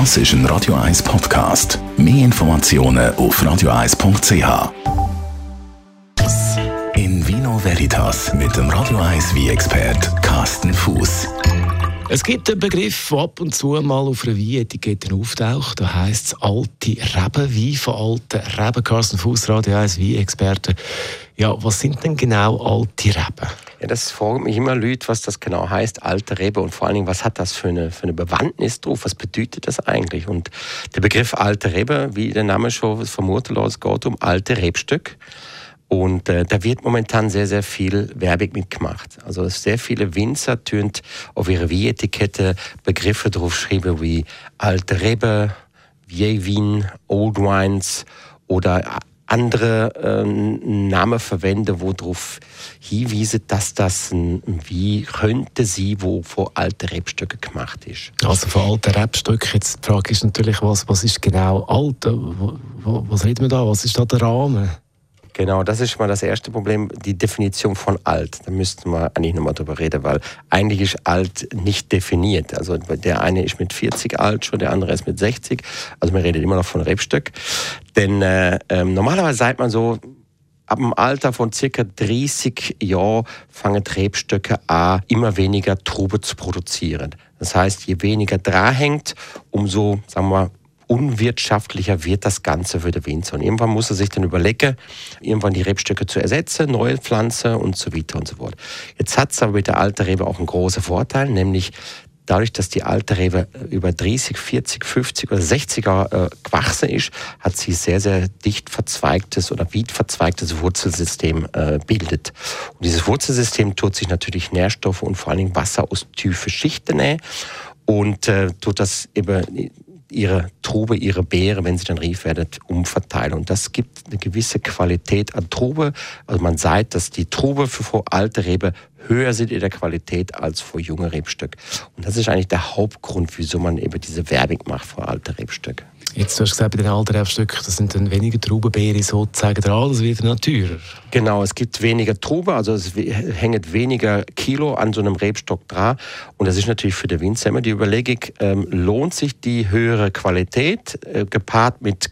Das ist ein Radio 1 Podcast. Mehr Informationen auf radio1.ch. In Vino Veritas mit dem Radio 1 wie expert Carsten Fuß. Es gibt einen Begriff, der ab und zu mal auf einer Wein-Etikette auftaucht. Da heisst es alte Reben, Wein von alten Reben. Carsten Fuß, Radio 1 Wein-Experte. Ja, was sind denn genau alte Reben? Ja, das fragen mich immer Leute, was das genau heißt, alte Rebe und vor allen Dingen, was hat das für eine, für eine Bewandtnis drauf? Was bedeutet das eigentlich? Und der Begriff alte Rebe, wie der Name schon vermutet lässt, geht um alte Rebstück. Und äh, da wird momentan sehr, sehr viel Werbung mitgemacht. Also sehr viele Winzer tun auf ihre Wie-Etikette Begriffe drauf schreiben wie alte Rebe, Vieillevin, Old Wines oder andere äh, Namen verwenden, wo darauf hinweisen, dass das ein, wie könnte sie, wo von alten Rebstöcken gemacht ist. Also von alten Rebstöcken. Jetzt die Frage ist natürlich, was, was ist genau alt? Was reden wir da? Was ist da der Rahmen? Genau, das ist mal das erste Problem, die Definition von alt. Da müssten wir eigentlich nochmal drüber reden, weil eigentlich ist alt nicht definiert. Also der eine ist mit 40 alt schon, der andere ist mit 60. Also man redet immer noch von Rebstück. Denn äh, äh, normalerweise sagt man so, ab dem Alter von circa 30 Jahren fangen Rebstöcke an, immer weniger Trube zu produzieren. Das heißt, je weniger dran hängt, umso, sagen wir unwirtschaftlicher wird das Ganze für den Winzer. Und irgendwann muss er sich dann überlegen, irgendwann die Rebstöcke zu ersetzen, neue Pflanzen und so weiter und so fort. Jetzt hat es aber mit der alten Rebe auch einen großen Vorteil, nämlich dadurch, dass die alte Rebe über 30, 40, 50 oder 60 Jahre äh, gewachsen ist, hat sie sehr, sehr dicht verzweigtes oder weit verzweigtes Wurzelsystem äh, bildet. Und dieses Wurzelsystem tut sich natürlich Nährstoffe und vor allen Dingen Wasser aus tiefen Schichten nähen und äh, tut das eben ihre Trube, ihre Beere, wenn sie dann reif werden, umverteilen. Und das gibt eine gewisse Qualität an Trube. Also man sagt, dass die Trube für alte Rebe höher sind in der Qualität als vor junge Rebstück. Und das ist eigentlich der Hauptgrund, wieso man eben diese Werbung macht vor alte Rebstück. Jetzt hast du gesagt, bei den alten Rebstücken, das sind dann weniger Traubenbeere sozusagen dran, das wird teurer. Genau, es gibt weniger Trauben, also es hängt weniger Kilo an so einem Rebstock dran. Und das ist natürlich für den Winzer immer die Überlegung, ähm, lohnt sich die höhere Qualität äh, gepaart mit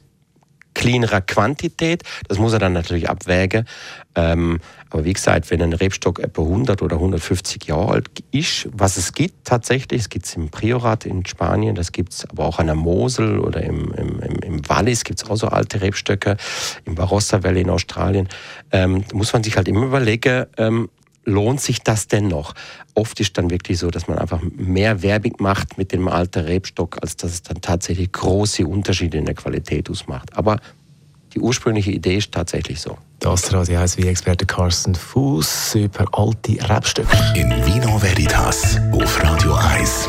kleinerer Quantität. Das muss er dann natürlich abwägen. Ähm, aber wie gesagt, wenn ein Rebstock etwa 100 oder 150 Jahre alt ist, was es gibt tatsächlich, es gibt es im Priorat in Spanien, das gibt es aber auch an der Mosel oder im, im, im Wallis gibt es auch so alte Rebstöcke, im Barossa Valley in Australien, ähm, muss man sich halt immer überlegen, ähm, lohnt sich das denn noch? Oft ist dann wirklich so, dass man einfach mehr Werbung macht mit dem alten Rebstock, als dass es dann tatsächlich große Unterschiede in der Qualität ausmacht. Aber die ursprüngliche Idee ist tatsächlich so. Das Radio 1 wie Experte Carsten Fuß über alte Rebstöcke. In Vino Veritas auf Radio 1.